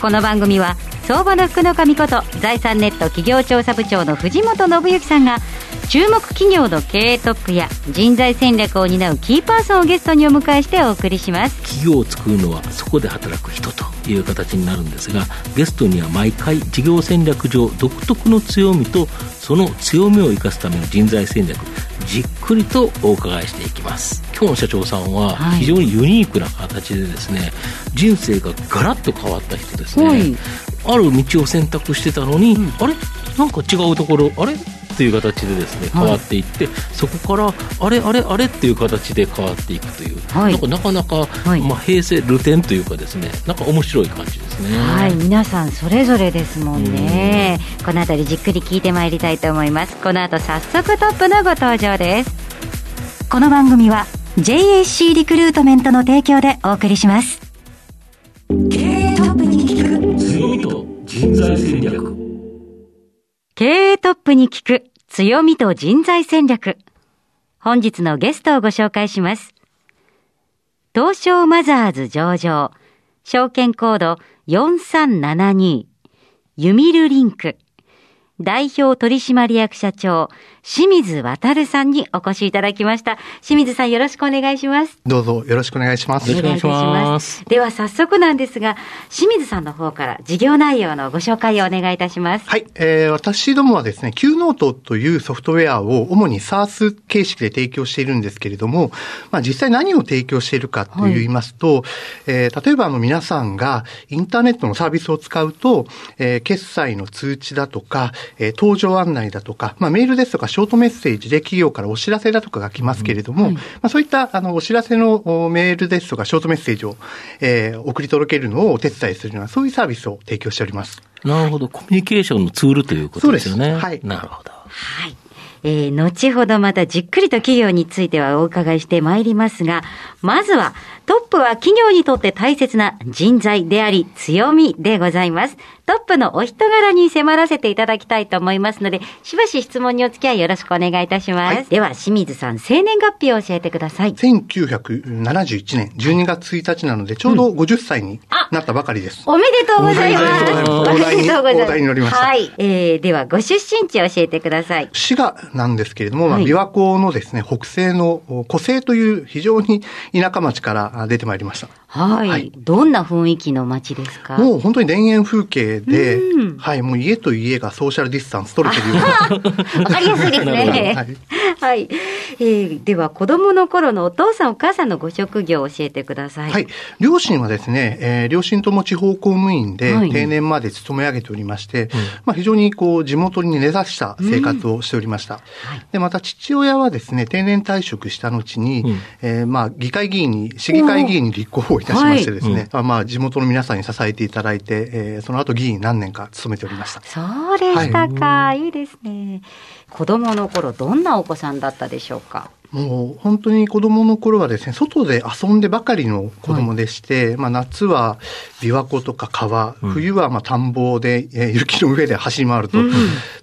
この番組は相場の福の神こと財産ネット企業調査部長の藤本信之さんが注目企業の経営トップや人材戦略を担うキーパーソンをゲストにお迎えしてお送りします。企業を作るのはそこで働く人という形になるんですがゲストには毎回事業戦略上独特の強みとその強みを生かすための人材戦略。じっくりとお伺いしていきます。今日の社長さんは非常にユニークな形でですね、はい、人生がガラッと変わった人ですね、はい、ある道を選択してたのに、うん、あれ？なんか違うところあれ？っていう形でですね変わっていって、はい、そこからあれあれあれっていう形で変わっていくという、はい、なんかなかなか、はい、まあ、平成ルテンというかですねなんか面白い感じですね。はい。皆さんそれぞれですもんね。この辺りじっくり聞いてまいりたいと思います。この後早速トップのご登場です。この番組は JAC リクルートメントの提供でお送りします。経営トップに聞く。強みと人材戦略経営トップに聞く強みと人材戦略。本日のゲストをご紹介します。東証マザーズ上場、証券コード4372、ユミルリンク。代表取締役社長、清水渡さんにお越しいただきました。清水さんよろしくお願いします。どうぞよろしくお願いします。よろしくお願いします。では早速なんですが、清水さんの方から事業内容のご紹介をお願いいたします。はい。えー、私どもはですね、Q ノートというソフトウェアを主に SARS 形式で提供しているんですけれども、まあ実際何を提供しているかと言いますと、はい、えー、例えばあの皆さんがインターネットのサービスを使うと、えー、決済の通知だとか、えー、搭乗案内だとか、まあ、メールですとかショートメッセージで企業からお知らせだとかが来ますけれども、うんはい、まあ、そういったあのお知らせのメールですとかショートメッセージを、えー、送り届けるのをお手伝いするような、そういうサービスを提供しております。なるほど。コミュニケーションのツールということですよね。はい。なるほど。はい。えー、後ほどまたじっくりと企業についてはお伺いしてまいりますが、まずはトップは企業にとって大切な人材であり強みでございます。トップのお人柄に迫らせていただきたいと思いますので、しばし質問にお付き合いよろしくお願いいたします。はい、では、清水さん、生年月日を教えてください。1971年12月1日なので、ちょうど50歳になったばかりです。うん、おめでとうございます。おめでとうございます。お題に乗りました。はい。えー、では、ご出身地を教えてください。滋賀なんですけれども、まあ、琵琶湖のですね、北西の湖西という非常に田舎町から出てまいりました。はい。はい、どんな雰囲気の街ですか？もう本当に田園風景で、はい、もう家と家がソーシャルディスタンス取れてるような。わかりやすいですね。はい。はい、えー。では、子供の頃のお父さんお母さんのご職業を教えてください。はい。両親はですね、えー、両親とも地方公務員で、定年まで勤め上げておりまして、まあ非常にこう、地元に根ざした生活をしておりました。うんはい、で、また父親はですね、定年退職した後に、うん、えー、まあ議会議員に、市議会議員に立候補いたしましてですね、はい、まあ地元の皆さんに支えていただいて、えー、その後議員何年か勤めておりました。そうでしたか。はい、いいですね。子供の頃、どんなお子さんだったでしょうか？もう本当に子供の頃はですね、外で遊んでばかりの子供でして、はい、まあ夏は琵琶湖とか川、冬はまあ田んぼで、えー、雪の上で走り回ると、うん、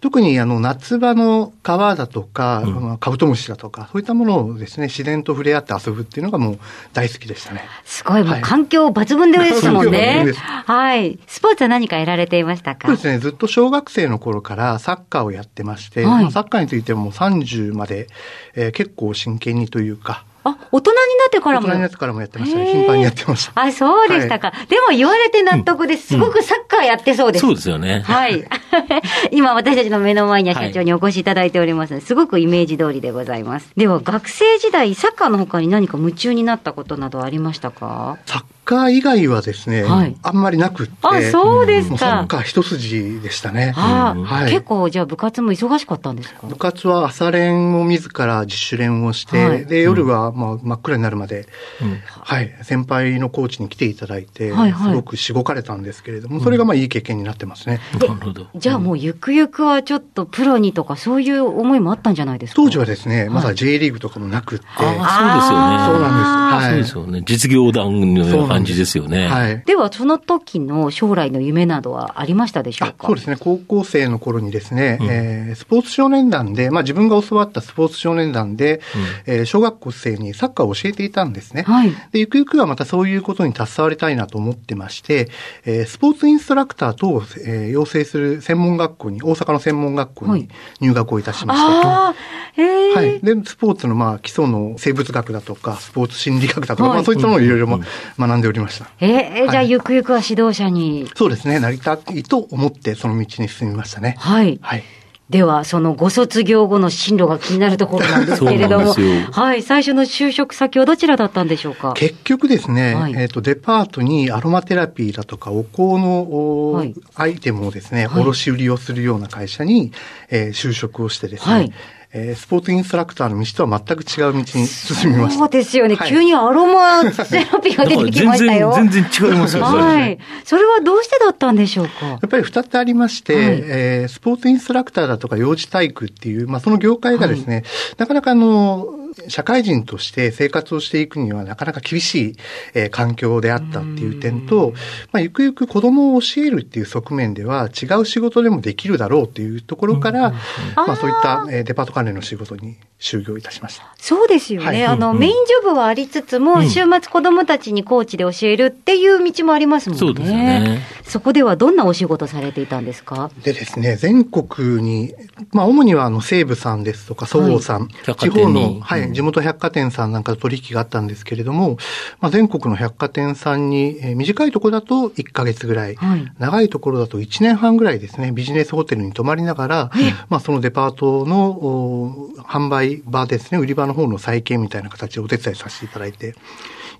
特にあの夏場の川だとか、うん、カブトムシだとか、そういったものをですね、自然と触れ合って遊ぶっていうのがもう大好きでしたね。すごい、もう環境抜群でですもんね。はい。スポーツは何かやられていましたか？そうですね、ずっと小学生の頃からサッカーをやってまして、はい、まあ、サッカーについても30まで、えー、結構真剣にというか、あ、大人になってからも？大人になってからもやってましたね。頻繁にやってました。あ、そうでしたか。はい、でも言われて納得です。すごくサッカーやってそうです。うんうん、そうですよね。はい。今私たちの目の前には社長にお越しいただいておりますので、すごくイメージ通りでございます。では、学生時代、サッカーの他に何か夢中になったことなどありましたか？サッカー以外はですね、はい、あんまりなくって。あ、そうですか。サッカー一筋でしたね。あ、はい、結構じゃあ部活も忙しかったんですか？部活は朝練を自ら自主練をして、はい、で、夜はまあ真っ暗になるまで、うん、はい、先輩のコーチに来ていただいて、はいはい、すごくしごかれたんですけれども、それがまあいい経験になってますね。なるほど。じゃあもうゆくゆくはちょっとプロにとかそういう思いもあったんじゃないですか？当時はですね、まだ J リーグとかもなくって。ああ、そうですよね。そうなんです。はい。そうですよね。実業団のような感じですよね。はい。では、その時の将来の夢などはありましたでしょうか？そうですね。高校生の頃にですね、うん、えー、スポーツ少年団で、まあ自分が教わったスポーツ少年団で、うん、えー、小学校生にサッカーを教えていたんですね。はい。で、ゆくゆくはまたそういうことに携わりたいなと思ってまして、えー、スポーツインストラクター等を、えー、養成する専門学校に、大阪の専門学校に入学をいたしました。はい、はい。で、スポーツのまあ基礎の生物学だとか、スポーツ心理学だとか、はい、まあそういったのをいろいろ学んでおりました。えー、じゃあゆくゆくは指導者に。そうですね。なりたいと思って、その道に進みましたね。はい。はい。では、そのご卒業後の進路が気になるところなんですけれども、はい、最初の就職先はどちらだったんでしょうか？結局ですね、はい、えっ、ー、と、デパートにアロマテラピーだとか、お香の、はい、アイテムをですね、卸売りをするような会社に、えー、就職をしてですね、はいえー、スポーツインストラクターの道とは全く違う道に進みました。そうですよね。はい、急にアロマセラピーが出てきましたよ。全然、全然違いますよね。はい。それはどうしてだったんでしょうか？やっぱり二つありまして、はい、えー、スポーツインストラクターだとか幼児体育っていう、まあその業界がですね、はい、なかなかあの、社会人として生活をしていくにはなかなか厳しい、えー、環境であったっていう点と、まあ、ゆくゆく子供を教えるっていう側面では違う仕事でもできるだろうっていうところから、まあ、そういった、えー、デパート関連の仕事に就業いたしました。そうですよね。はい、あの、うん。うん、メインジョブはありつつも、週末子供たちにコーチで教えるっていう道もありますもんね。そうですね。そこではどんなお仕事されていたんですか？でですね、全国に、まあ、主にはあの、西武さんですとか、そごうさん、はい、地方の、はい、地元百貨店さんなんかと取引があったんですけれども、まあ、全国の百貨店さんに、えー、短いところだと1ヶ月ぐらい、はい、長いところだと1年半ぐらいですね、ビジネスホテルに泊まりながら、まあ、そのデパートの販売場ですね、売り場の方の再建みたいな形でお手伝いさせていただいて、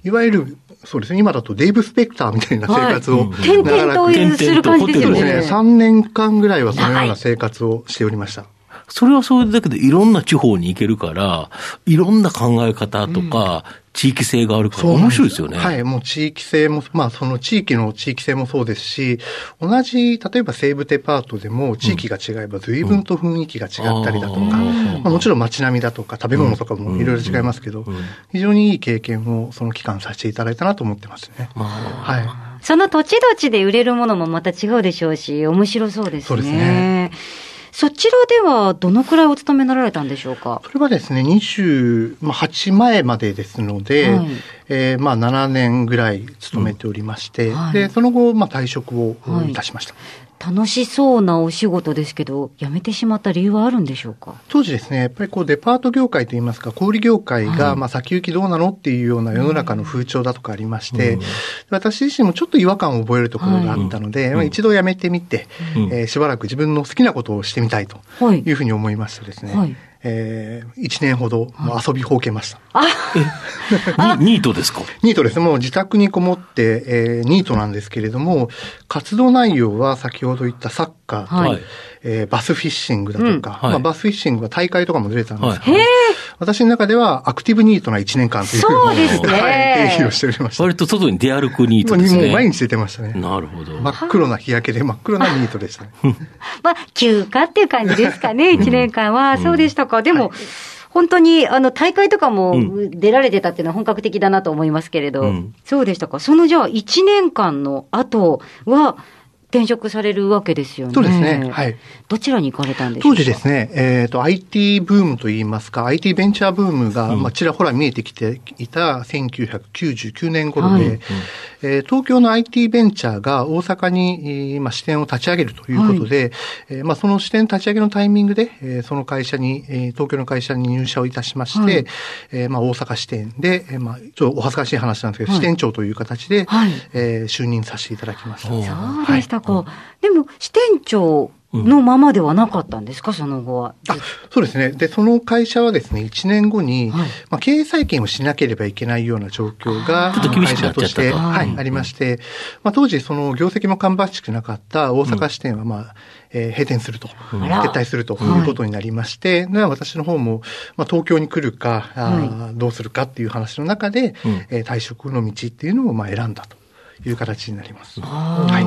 いわゆる、そうですね、今だとデイブ・スペクターみたいな生活を、点々とする感じですよね。そうですね、3年間ぐらいはそのような生活をしておりました。それはそれだけでいろんな地方に行けるから、いろんな考え方とか、地域性があるから面白いですよね。はい。もう地域性も、まあその地域の地域性もそうですし、同じ、例えば西部デパートでも地域が違えば随分と雰囲気が違ったりだとか、うんまあ、もちろん街並みだとか食べ物とかもいろいろ違いますけど、非常にいい経験をその期間させていただいたなと思ってますね。はい。その土地土地で売れるものもまた違うでしょうし、面白そうですね。そうですね。そちらではどのくらいお勤めになられたんでしょうか？それはですね、28前までですので、はい、えー、まあ7年ぐらい勤めておりまして、うん。はい、で、その後、まあ退職をい。たしました。はい楽しそうなお仕事ですけど、辞めてしまった理由はあるんでしょうか？当時ですね、やっぱりこうデパート業界といいますか、小売業界が、まあ先行きどうなのっていうような世の中の風潮だとかありまして、うん、私自身もちょっと違和感を覚えるところがあったので、はい、一度辞めてみて、うん、えー、しばらく自分の好きなことをしてみたいというふうに思いましてですね、はいえー、1年ほど遊びほうけました。あニートですか？ニートです。もう自宅にこもって、えー、ニートなんですけれども、活動内容は先ほど言ったサッカーと、はい、えー、バスフィッシングだとか、うん。はい、まあ、バスフィッシングは大会とかも出れたんですけど、はい、私の中ではアクティブニートな1年間というそうですね。定義をしておりました。割と外に出歩くニートですね。もう毎日出てましたね。なるほど。真っ黒な日焼けで真っ黒なニートでしたね。まあ、休暇っていう感じですかね、1年間は。そうでしたか。でも、本当に、あの、大会とかも出られてたっていうのは本格的だなと思いますけれど、うん、そうでしたか。そのじゃあ、1年間の後は、転職されるわけですよね。そうですね。はい。どちらに行かれたんでしょうか？当時ですね、えっ、ー、と、IT ブームといいますか、IT ベンチャーブームが、うん、まあ、ちらほら見えてきていた1999年頃で、はい、えー、東京の IT ベンチャーが大阪に、まあ、支店を立ち上げるということで、はい、えー、まあ、その支店立ち上げのタイミングで、えー、その会社に、えー、東京の会社に入社をいたしまして、はい、えー、まあ、大阪支店で、えー、まあ、ちょっとお恥ずかしい話なんですけど、はい、支店長という形で、はい、えー、就任させていただきました。そうでしたか。でも、支店長のままではなかったんですか、その後は。そうですね。で、その会社はですね、1年後に、はい、まあ、経営再建をしなければいけないような状況が、ちょっと厳しくなっちゃったはい、ありまして、まあ、当時、その業績も芳しくなかった大阪支店は、まあ、えー、閉店すると、撤退するということになりまして、はい、私の方も、まあ、東京に来るか、はい、どうするかっていう話の中で、うん、えー、退職の道っていうのをまあ選んだという形になります。は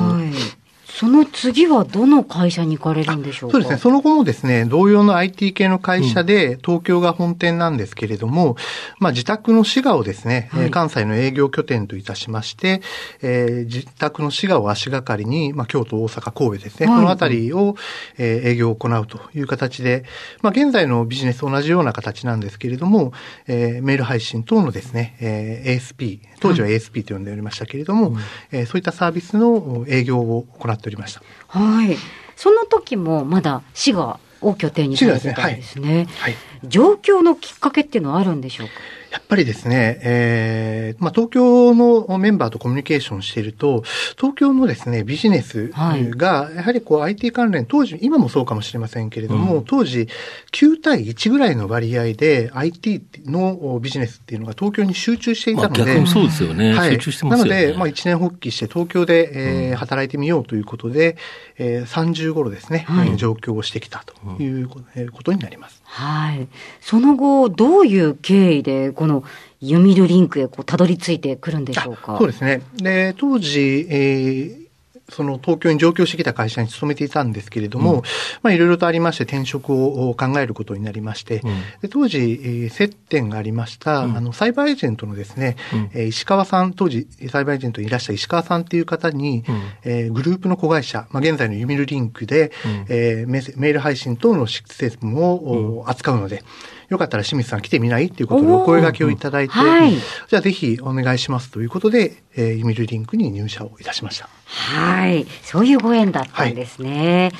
いその次はどの会社に行かれるんでしょうそうですね。その後もですね、同様の IT 系の会社で、東京が本店なんですけれども、うん、まあ自宅の滋賀をですね、はい、関西の営業拠点といたしまして、えー、自宅の滋賀を足がかりに、まあ京都、大阪、神戸ですね、はい、このあたりを、えー、営業を行うという形で、まあ現在のビジネスと同じような形なんですけれども、えー、メール配信等のですね、えー、ASP、当時は ASP と呼んでおりましたけれども、うん、えー、そういったサービスの営業を行っておりました。はい。その時もまだ滋賀を拠点にされてたんですね。はい、状況のきっかけっていうのはあるんでしょうか？やっぱりですね、えー、まあ、東京のメンバーとコミュニケーションしていると、東京のですね、ビジネスが、やはりこう IT 関連、当時、今もそうかもしれませんけれども、うん、当時、9対1ぐらいの割合で IT のビジネスっていうのが東京に集中していたので、まあ、逆にそうですよね。はい、集中してますよね。なので、まあ、一年発起して東京で、えー、働いてみようということで、えー、30頃ですね、はい、上京をしてきたということになります。はい。その後、どういう経緯で、このユミルリンクへこうたどり着いてくるんでしょうか？そうですね。で、当時、えー、その東京に上京してきた会社に勤めていたんですけれども、うん、まあいろいろとありまして転職を考えることになりまして、うん、で当時、えー、接点がありました、うん、あの、サイバーエージェントのですね、うん、石川さん、当時サイバーエージェントにいらっしゃる石川さんっていう方に、うん、えー、グループの子会社、まあ現在のユミルリンクで、うん、えー、メール配信等のシステムを、扱うので、よかったら清水さん来てみない？っていうことでお声掛けをいただいて、はい、じゃあぜひお願いしますということで、えー、ユミルリンクに入社をいたしました。はい。そういうご縁だったんですね。はい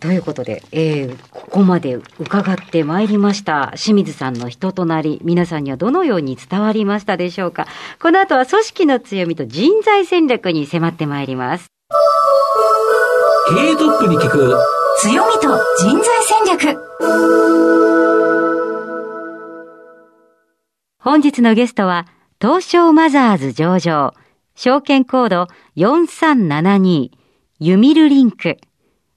ということで、えー、ここまで伺ってまいりました。清水さんの人となり、皆さんにはどのように伝わりましたでしょうか。この後は組織の強みと人材戦略に迫ってまいります。経営トップに聞く強みと人材戦略。本日のゲストは、東証マザーズ上場、証券コード4372、ユミルリンク、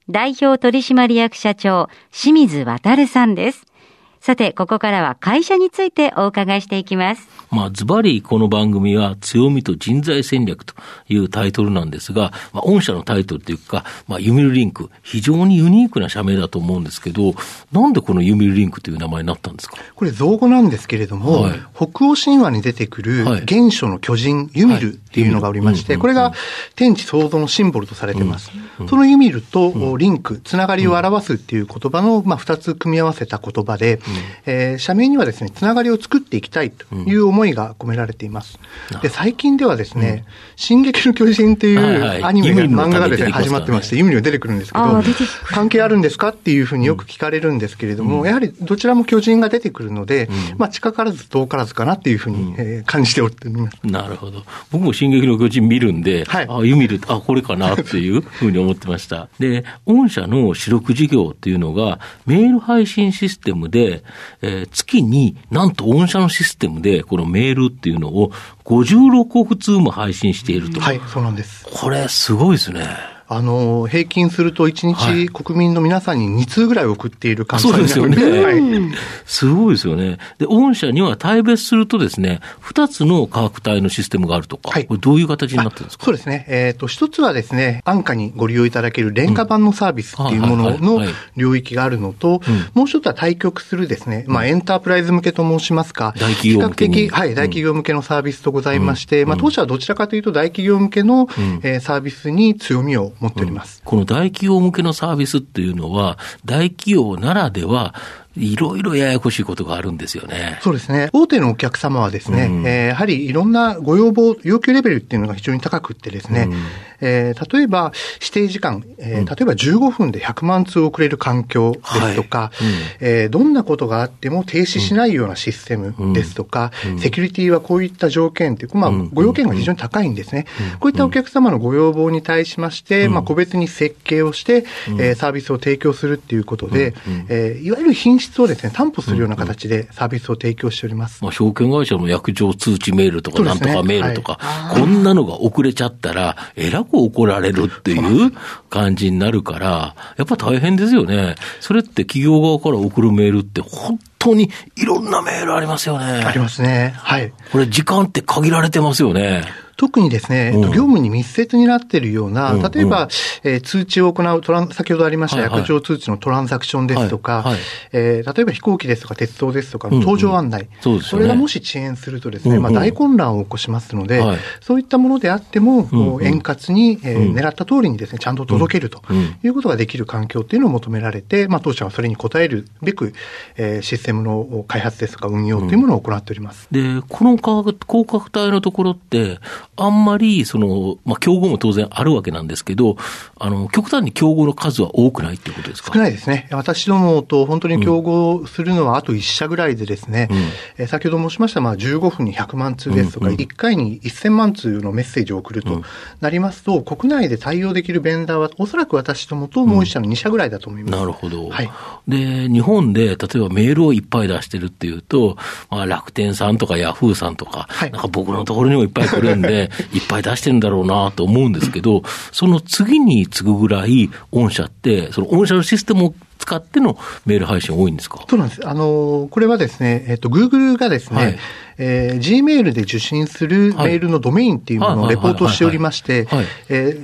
代表取締役社長、清水渉さんです。さて、ここからは会社についてお伺いしていきます。まあ、ズバリこの番組は強みと人材戦略というタイトルなんですが、まあ、御社のタイトルというか、まあ、ユミルリンク、非常にユニークな社名だと思うんですけど、なんでこのユミルリンクという名前になったんですか？これ造語なんですけれども、はい、北欧神話に出てくる原初の巨人、ユミルっていうのがおりまして、これが天地創造のシンボルとされています。うんうん、そのユミルとリンク、つながりを表すっていう言葉の、まあ、二つ組み合わせた言葉で、うん、えー、社名にはですね、つながりを作っていきたいという思いが込められています。で、最近ではですね、うん、進撃の巨人っていうアニメが、漫画がですね、始まってまして、ユミルが出てくるんですけど、関係あるんですかっていうふうによく聞かれるんですけれども、うん、やはりどちらも巨人が出てくるので、うん、まあ、近からず遠からずかなっていうふうに、えー、感じておってます。なるほど。僕も進撃の巨人見るんで、はい、あ、ユミル、あ、これかなっていうふうに思ってました。で、御社の主力事業っていうのが、メール配信システムで、えー、月になんと御社のシステムで、このメールっていうのを56億通も配信していると。はい、そうなんです。これ、すごいですね。あの、平均すると1日国民の皆さんに2通ぐらい送っている感じですよね。はい、すごいですよね。で、御社には対別するとですね、2つの価格帯のシステムがあるとか、はい、これどういう形になってるんですか？そうですね。えっ、ー、と、一つはですね、安価にご利用いただける廉価版のサービスっていうものの領域があるのと、もう一つは対局するですね、まあ、エンタープライズ向けと申しますか、大企業向け比較的、はい、大企業向けのサービスとございまして、まあ、当社はどちらかというと大企業向けの、えー、サービスに強みを持っております。この大企業向けのサービスっていうのは、大企業ならでは、いろいろややこしいことがあるんですよね。そうですね。大手のお客様はですね、うん、えー、やはりいろんなご要望、要求レベルっていうのが非常に高くってですね、うん、えー、例えば指定時間、えー、例えば15分で100万通遅れる環境ですとか、はい。うん、えー、どんなことがあっても停止しないようなシステムですとか、セキュリティはこういった条件っていう、まあ、ご要件が非常に高いんですね。こういったお客様のご要望に対しまして、まあ、個別に設計をして、えー、サービスを提供するっていうことで、えー、いわゆる品質をですね、担保するような形でサービスを提供しております。まあ、証券会社の約定通知メールとか、なんとかメールとか、はい、こんなのが遅れちゃったら、えらく怒られるっていう感じになるから、やっぱ大変ですよね。それって企業側から送るメールって本当にいろんなメールありますよね。ありますね。はい。これ時間って限られてますよね。特にですね、うん、業務に密接になっているような、例えば、うん、えー、通知を行うトラン、先ほどありました、約定通知のトランザクションですとか、はい。はい、えー、例えば飛行機ですとか鉄道ですとかの搭乗案内、うんうんね、これがもし遅延するとですね、うんうん、まあ、大混乱を起こしますので、はい、そういったものであっても、うんうん、円滑に、えー、狙った通りにですね、ちゃんと届けるということができる環境っていうのを求められて、まあ、当社はそれに応えるべく、えー、システムの開発ですとか運用というものを行っております。で、この広角体のところって、あんまりその、まあ、競合も当然あるわけなんですけど、あの、極端に競合の数は多くないっていうことですか？少ないですね。私どもと本当に競合するのはあと1社ぐらいでですね、うん、え先ほど申しました、まあ、15分に100万通ですとか、うんうん、1回に1000万通のメッセージを送るとなりますと、うん、国内で対応できるベンダーは、おそらく私どもともう1社の2社ぐらいだと思います。なるほど。はい。で、日本で、例えばメールをいっぱい出してるっていうと、まあ、楽天さんとかヤフーさんとか、はい、なんか僕のところにもいっぱい来るんで、いっぱい出してるんだろうなと思うんですけど、その次に次ぐぐらい、御社って、その御社のシステムを使ってのメール配信多いんですか？そうなんです。あの、これはですね、えっと、Google がですね、はい。えー、Gmail で受信するメールのドメインっていうものをレポートしておりまして、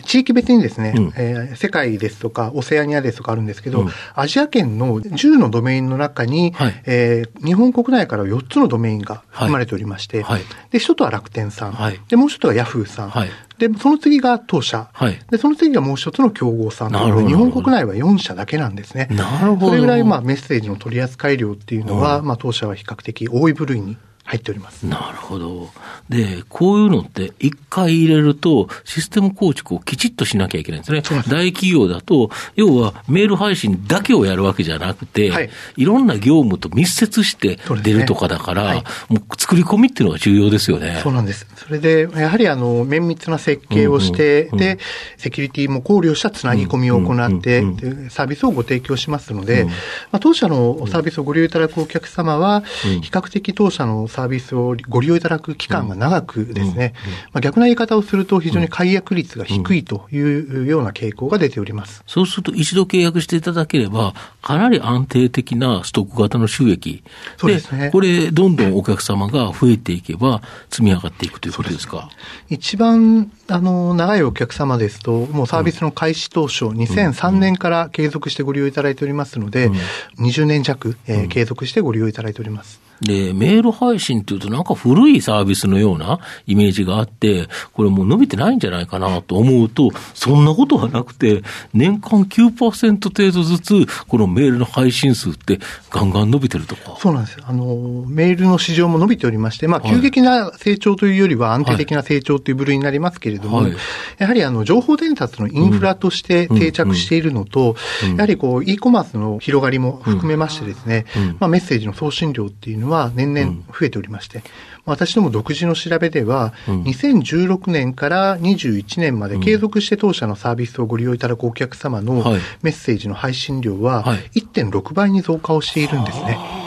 地域別にですね、うん、えー、世界ですとか、オセアニアですとかあるんですけど、うん、アジア圏の10のドメインの中に、はい、えー、日本国内から4つのドメインが含まれておりまして、はい、で、一つは楽天さん、はい、で、もう一つはヤフーさん、はい、で、その次が当社、はい、で、その次がもう一つの競合さん日本国内は4社だけなんですね。なるほど。それぐらい、まあ、メッセージの取り扱い量っていうのは、うん、まあ、当社は比較的多い部類に入っております。なるほど。で、こういうのって一回入れるとシステム構築をきちっとしなきゃいけないんですね。大企業だと、要はメール配信だけをやるわけじゃなくて、はい、いろんな業務と密接して出るとかだから、ねはい、もう作り込みっていうのが重要ですよね。そうなんです。それで、やはりあの、綿密な設計をして、うんうん、で、セキュリティも考慮したつなぎ込みを行って、サービスをご提供しますので、うん、まあ、当社のサービスをご利用いただくお客様は、比較的当社のサービスをご利用いただく期間が長くですね、まあ、逆な言い方をすると非常に解約率が低いというような傾向が出ております。そうすると一度契約していただければ、かなり安定的なストック型の収益。そうですね。これ、どんどんお客様が増えていけば、積み上がっていくということですか？一番、あの、長いお客様ですと、もうサービスの開始当初、2003年から継続してご利用いただいておりますので、うん、20年弱、えー、継続してご利用いただいております。で、メール配信っていうとなんか古いサービスのようなイメージがあって、これもう伸びてないんじゃないかなと思うと、そんなことはなくて、年間9%程度ずつ、このメールの配信数ってガンガン伸びてるとか。そうなんです。あの、メールの市場も伸びておりまして、まあ、急激な成長というよりは安定的な成長という部類になりますけれども、はい、やはりあの、情報伝達のインフラとして定着しているのと、やはりこう、e コマースの広がりも含めましてですね、まあ、メッセージの送信量っていうのは年々増えておりまして、私ども独自の調べでは、2016年から21年まで継続して当社のサービスをご利用いただくお客様のメッセージの配信量は1.6倍に増加をしているんですね。はい、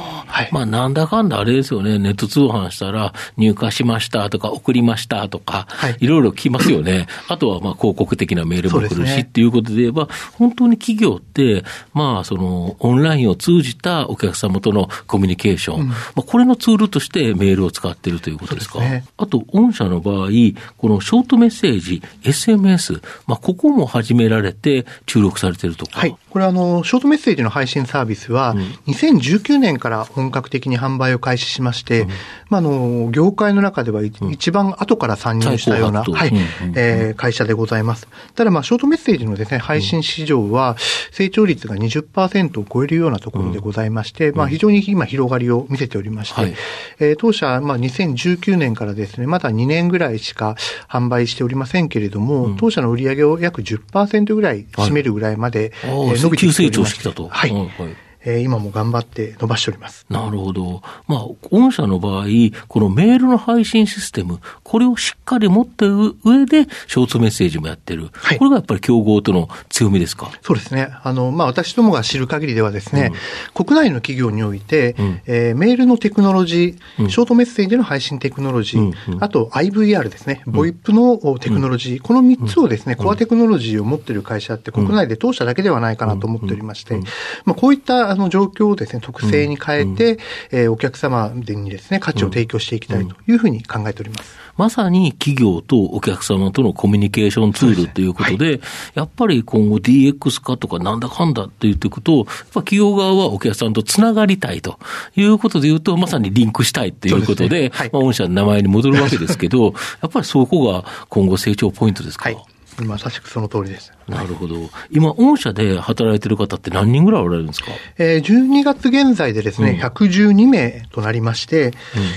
まあ、なんだかんだあれですよね、ネット通販したら、入荷しましたとか、送りましたとか、はい、いろいろ来ますよね。あとは、まあ、広告的なメールも来るし、っていうことで言えば、本当に企業って、まあ、その、オンラインを通じたお客様とのコミュニケーション、うん、まあ、これのツールとしてメールを使っているということですか。すね、あと、御社の場合、このショートメッセージ、SMS、まあ、ここも始められて注力されているとか。はい。これあの、ショートメッセージの配信サービスは、2019年から本本格的に販売を開始しまして、うん、まあ、あの、業界の中では一番後から参入したような、はい、え会社でございます。ただ、まあ、ショートメッセージのですね、配信市場は、成長率が20%を超えるようなところでございまして、まあ、非常に今広がりを見せておりまして、はい、えー、当社、まあ、2019年からですね、まだ2年ぐらいしか販売しておりませんけれども、当社の売上を約10%ぐらい占めるぐらいまで、はい、えー、伸びてきておりまして、はい。はいえー、今も頑張って伸ばしております。なるほど。まあ、御社の場合、このメールの配信システム、これをしっかり持ってる上で、ショートメッセージもやってる。はい、これがやっぱり競合との強みですか？そうですね。あの、まあ、私どもが知る限りではですね、うん、国内の企業において、うん、えー、メールのテクノロジー、うん、ショートメッセージの配信テクノロジー、うんうん、あと IVR ですね、ボイップのテクノロジー、この3つをですね、コアテクノロジーを持っている会社って国内で当社だけではないかなと思っておりまして、まあ、こういったあの状況をですね、ね、特性に変えて、うん、えー、お客様にですね、価値を提供していきたいというふうに考えております。まさに企業とお客様とのコミュニケーションツールということで、ではい、やっぱり今後 DX 化とかなんだかんだって言っていくと、やっぱ企業側はお客さんとつながりたいということで言うと、まさにリンクしたいということで、でねはい、まあ、御社の名前に戻るわけですけど、やっぱりそこが今後成長ポイントですか、はい。まさしくその通りです。なるほど。今、御社で働いてる方って何人ぐらいおられるんですか？えー、12月現在でですね、うん、112名となりまして、うん、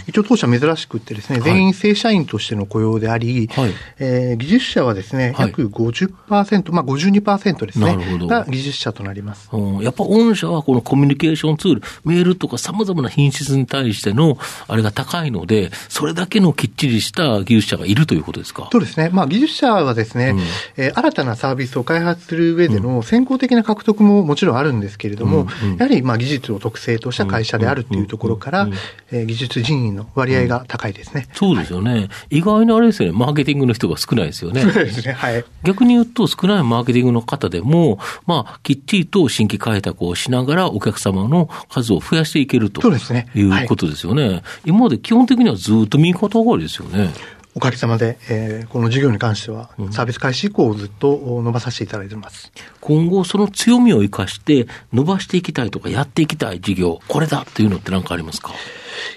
一応当社珍しくってですね、全員正社員としての雇用であり、はい、えー、技術者はですね、約50%、まあ52%ですね。なるほど。が技術者となります。うん、やっぱ御社はこのコミュニケーションツール、メールとか様々な品質に対してのあれが高いので、それだけのきっちりした技術者がいるということですか？そうですね。まあ技術者はですね、うん、えー、新たなサービスを開発する上での先行的な獲得ももちろんあるんですけれども、やはりまあ技術を特性とした会社であるというところから、え技術人員の割合が高いですね。そうですよね、はい、意外にあれですよね、マーケティングの人が少ないですよね。そうですね。はい。逆に言うと、少ないマーケティングの方でも、まあ、きっちりと新規開拓をしながら、お客様の数を増やしていけるということですよね。はい、今まで基本的にはずっと右肩上がりですよね。おかげさまで、えー、この事業に関しては、サービス開始以降ずっと伸ばさせていただいてます。今後、その強みを生かして、伸ばしていきたいとか、やっていきたい事業、これだっていうのって何かありますか？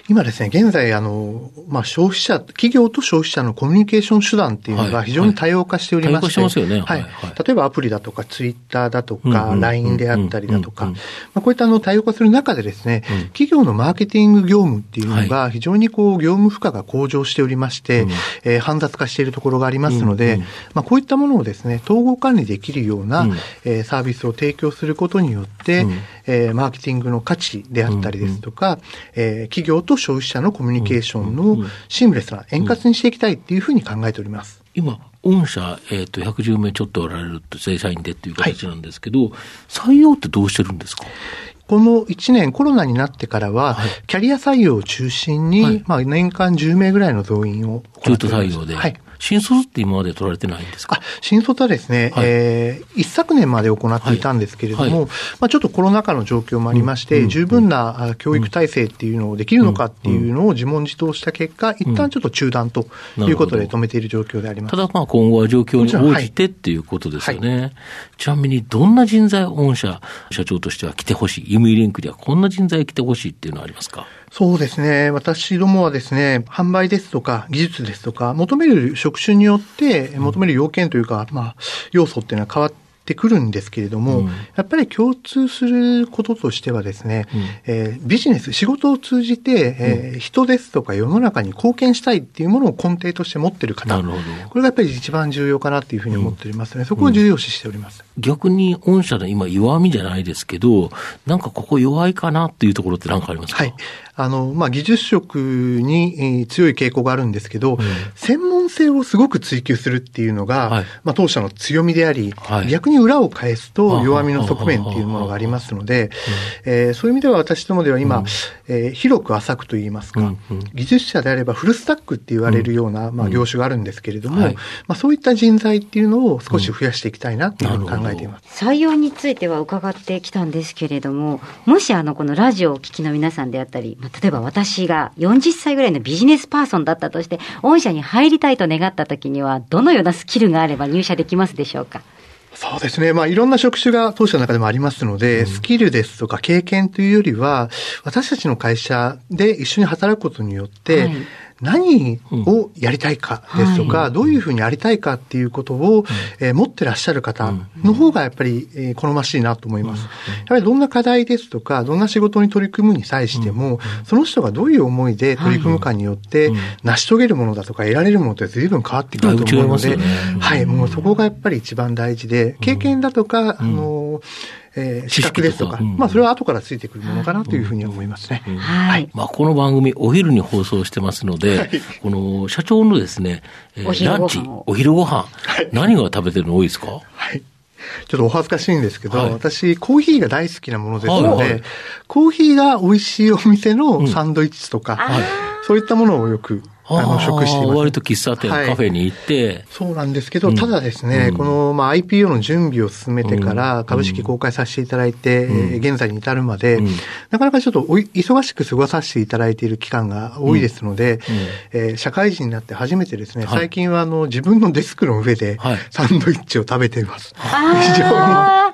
今ですね、現在、あの、まあ、消費者、企業と消費者のコミュニケーション手段っていうのが非常に多様化しておりまして、はい。ね、はい。例えばアプリだとか、ツイッターだとか、LINE であったりだとか、まあ、こういったあの多様化する中でですね、うん、企業のマーケティング業務っていうのが非常にこう、業務負荷が向上しておりまして、うん、えー、煩雑化しているところがありますので、うんうん、まあ、こういったものをですね、統合管理できるような、うん、えー、サービスを提供することによって、うん、えー、マーケティングの価値であったりですとか、うんうん、えー、企業と消費者のコミュニケーションのシームレスな円滑にしていきたいっていうふうに考えております。今、御社、えっ、ー、と、110名ちょっとおられると正社員でっていう形なんですけど、はい、採用ってどうしてるんですか？この1年コロナになってからは、はい、キャリア採用を中心に、はい、まあ年間10名ぐらいの増員を中途採用で。はい。新卒って今まで取られてないんですか？新卒はですね、はい、えー、一昨年まで行っていたんですけれども、はい。はい、まあ、ちょっとコロナ禍の状況もありまして、うん、十分な教育体制っていうのをできるのかっていうのを自問自答した結果、一旦ちょっと中断ということで止めている状況であります。ただまあ今後は状況に応じてっていうことですよね。ちなみにどんな人材御社社長としては来てほしい、ユミリンクではこんな人材来てほしいっていうのはありますか？そうですね。私どもはですね、販売ですとか技術ですとか、求める職種によって求める要件というか、まあ、要素っていうのは変わってってくるんですけれども、うん、やっぱり共通することとしてはですね、うん、えー、ビジネス、仕事を通じて、えー、人ですとか世の中に貢献したいっていうものを根底として持ってる方、これがやっぱり一番重要かなっていうふうに思っておりますので、うん、そこを重要視しております。逆に御社の今弱みじゃないですけど、なんかここ弱いかなっていうところって何かありますか？はい。あの、まあ、技術職に強い傾向があるんですけど、うん、専門性をすごく追求するっていうのが、はい、まあ、当社の強みであり、はい、逆に裏を返すと弱みの側面っていうものがありますので、えー、そういう意味では私どもでは今、うん、えー、広く浅くといいますか、うん。うん、技術者であればフルスタックって言われるような、まあ、業種があるんですけれども、はい、まあ、そういった人材っていうのを少し増やしていきたいなっていうふうに考えています。採用については伺ってきたんですけれども、もしあの、このラジオをお聞きの皆さんであったり、まあ、例えば私が40歳ぐらいのビジネスパーソンだったとして、御社に入りたいと願った時には、どのようなスキルがあれば入社できますでしょうか？そうですね。まあ、いろんな職種が当社の中でもありますので、うん、スキルですとか経験というよりは、私たちの会社で一緒に働くことによって、はい何をやりたいかですとか、うん。はい、どういうふうにやりたいかっていうことを、うん、えー、持ってらっしゃる方の方がやっぱり、えー、好ましいなと思います。やっぱりどんな課題ですとか、どんな仕事に取り組むに際しても、その人がどういう思いで取り組むかによって、成し遂げるものだとか得られるものって随分変わってくると思うので、ね、はい、もうそこがやっぱり一番大事で、経験だとか、あの、えー、資格ですとか、まあ、それは後からついてくるものかなというふうに思いますね。はい。まあ、この番組、お昼に放送してますので、はい、この社長のですね、えー、ランチ、お昼ご飯、はい、何が食べてるの多いですか？はい。ちょっとお恥ずかしいんですけど、はい、私、コーヒーが大好きなものですので、はいはい、コーヒーが美味しいお店のサンドイッチとか、うん、そういったものをよくあの、食しています。割と喫茶店、はい、カフェに行って。そうなんですけど、ただですね、うん、この、まあ、IPO の準備を進めてから株式公開させていただいて、うん、現在に至るまで、うん、なかなかちょっとお忙しく過ごさせていただいている期間が多いですので、えー、社会人になって初めてですね、最近はあの、自分のデスクの上でサンドイッチを食べています。はい、非常に。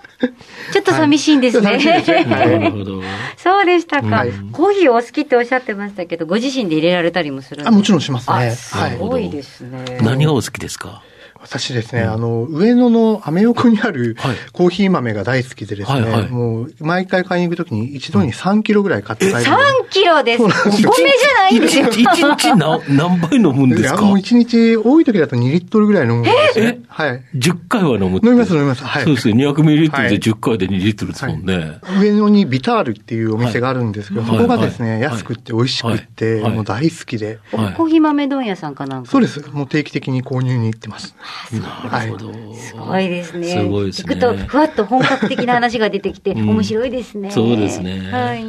ちょっと寂しいんですね。なるほど。そうでしたか、コーヒーお好きっておっしゃってましたけど、ご自身で入れられたりもするんですか？あもちろんしますね。すごいですね。何がお好きですか？私ですね、うん、あの、上野のアメ横にある コーヒー豆が大好きでですね、はいはい、もう、毎回買いに行くときに一度に3キロぐらい買って帰る。3キロですお米じゃないんですよ。1日何何杯飲むんですか？もう1日、多い時だと2リットルぐらい飲むんですね。はい。10回は飲む飲みます飲みます。はい。そうですね。200ミリリットルで10回で2リットルですもんね。はい、上野にビタールっていうお店があるんですけど、そこがですね、安くて美味しくて、もう大好きで。コーヒー豆問屋さんかなんかそうです。もう定期的に購入に行ってます。はい。ほど。すごいですね。すごいですね。聞くと、ふわっと本格的な話が出てきて、面白いですね。そうですね。はい。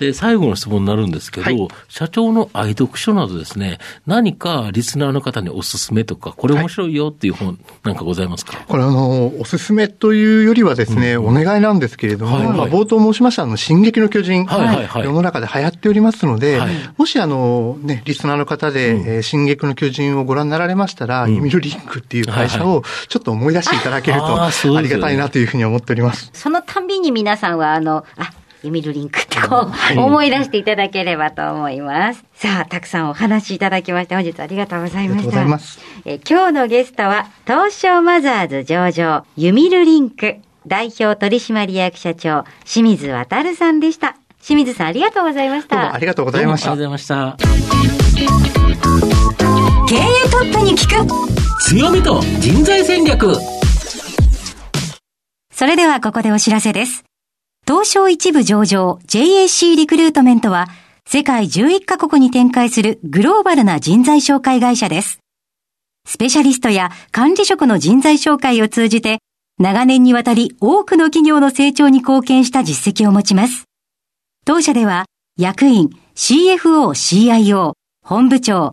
で、最後の質問になるんですけど、はい、社長の愛読書などですね、何かリスナーの方におすすめとか、これ面白いよっていう本、なんかございますか？これあの、おすすめというよりはですね、うん、お願いなんですけれども、はいはい、まあ、冒頭申しましたあの、進撃の巨人、はいはいはい、世の中で流行っておりますので、はい、もしあの、ね、リスナーの方で、うん、えー、進撃の巨人をご覧になられましたら、うん、ユミルリンクっていう会社をちょっと思い出していただけると、ありがたいなというふうに思っております。そのたびに皆さんは、あの、あ、ユミルリンクってこう、はい、思い出していただければと思います。さあ、たくさんお話しいただきまして、本日ありがとうございました。ありがとうございます。え今日のゲストは、東証マザーズ上場、ユミルリンク代表取締役社長、清水渉さんでした。清水さんありがとうございました。ありがとうございました。ありがとうございました。経営トップに聞く強みと人材戦略それではここでお知らせです。東証一部上場 JAC リクルートメントは世界11カ国に展開するグローバルな人材紹介会社です。スペシャリストや管理職の人材紹介を通じて長年にわたり多くの企業の成長に貢献した実績を持ちます。当社では役員、CFO、CIO、本部長、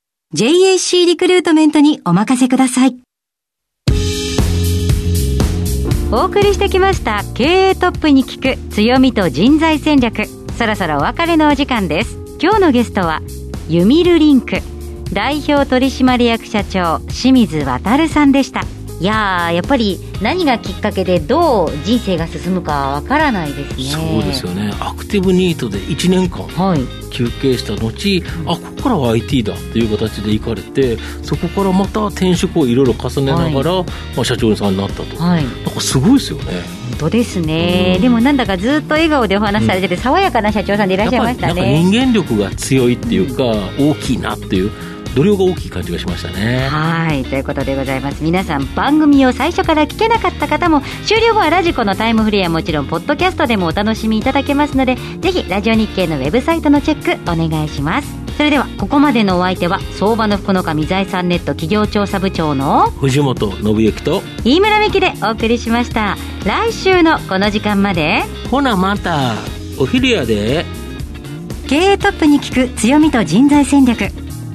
JAC リクルートメントにお任せください。お送りしてきました経営トップに聞く強みと人材戦略。そろそろお別れのお時間です。今日のゲストはユミルリンク代表取締役社長清水渉さんでした。いややっぱり何がきっかけでどう人生が進むかわからないですね。そうですよね。アクティブニートで1年間休憩した後、はい、あここからは IT だっていう形で行かれてそこからまた転職をいろいろ重ねながら、はい、まあ、社長さんになったと、はい、なんかすごいですよね。本当ですね、でもなんだかずっと笑顔でお話しされてて、爽やかな社長さんでいらっしゃいましたね。人間力が強いっていうか、大きいなっていう度量が大きい感じがしましたねはいということでございます皆さん番組を最初から聞けなかった方も終了後はラジコのタイムフリーはもちろんポッドキャストでもお楽しみいただけますのでぜひラジオ日経のウェブサイトのチェックお願いしますそれではここまでのお相手は相場の福の神財産ネット企業調査部長の藤本信之と飯村美希でお送りしました来週のこの時間までほなまたお昼やで経営トップに聞く強みと人材戦略